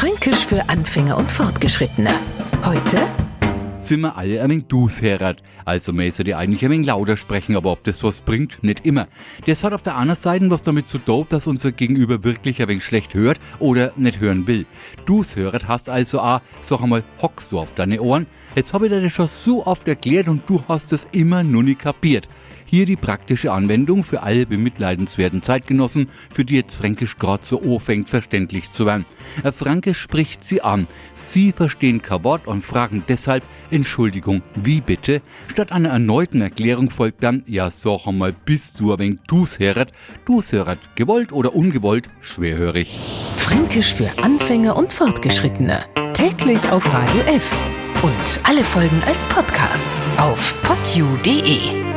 Fränkisch für Anfänger und Fortgeschrittene. Heute sind wir alle ein wenig dus herat. Also müssen die eigentlich ein wenig lauter sprechen, aber ob das was bringt, nicht immer. Das hat auf der anderen Seite was damit zu tun, dass unser Gegenüber wirklich ein wenig schlecht hört oder nicht hören will. Dus höret hast also auch, sag einmal, hockst du auf deine Ohren. Jetzt habe ich dir das schon so oft erklärt und du hast es immer nur nicht kapiert. Hier die praktische Anwendung für alle bemitleidenswerten Zeitgenossen, für die jetzt Fränkisch gerade so anfängt verständlich zu werden. Herr Franke spricht sie an. Sie verstehen kein Wort und fragen deshalb Entschuldigung, wie bitte? Statt einer erneuten Erklärung folgt dann, ja sag einmal, bist du ein wenig dus heret? Dus heret, gewollt oder ungewollt, schwerhörig. Fränkisch für Anfänger und Fortgeschrittene. Täglich auf Radio F. Und alle Folgen als Podcast auf podu.de.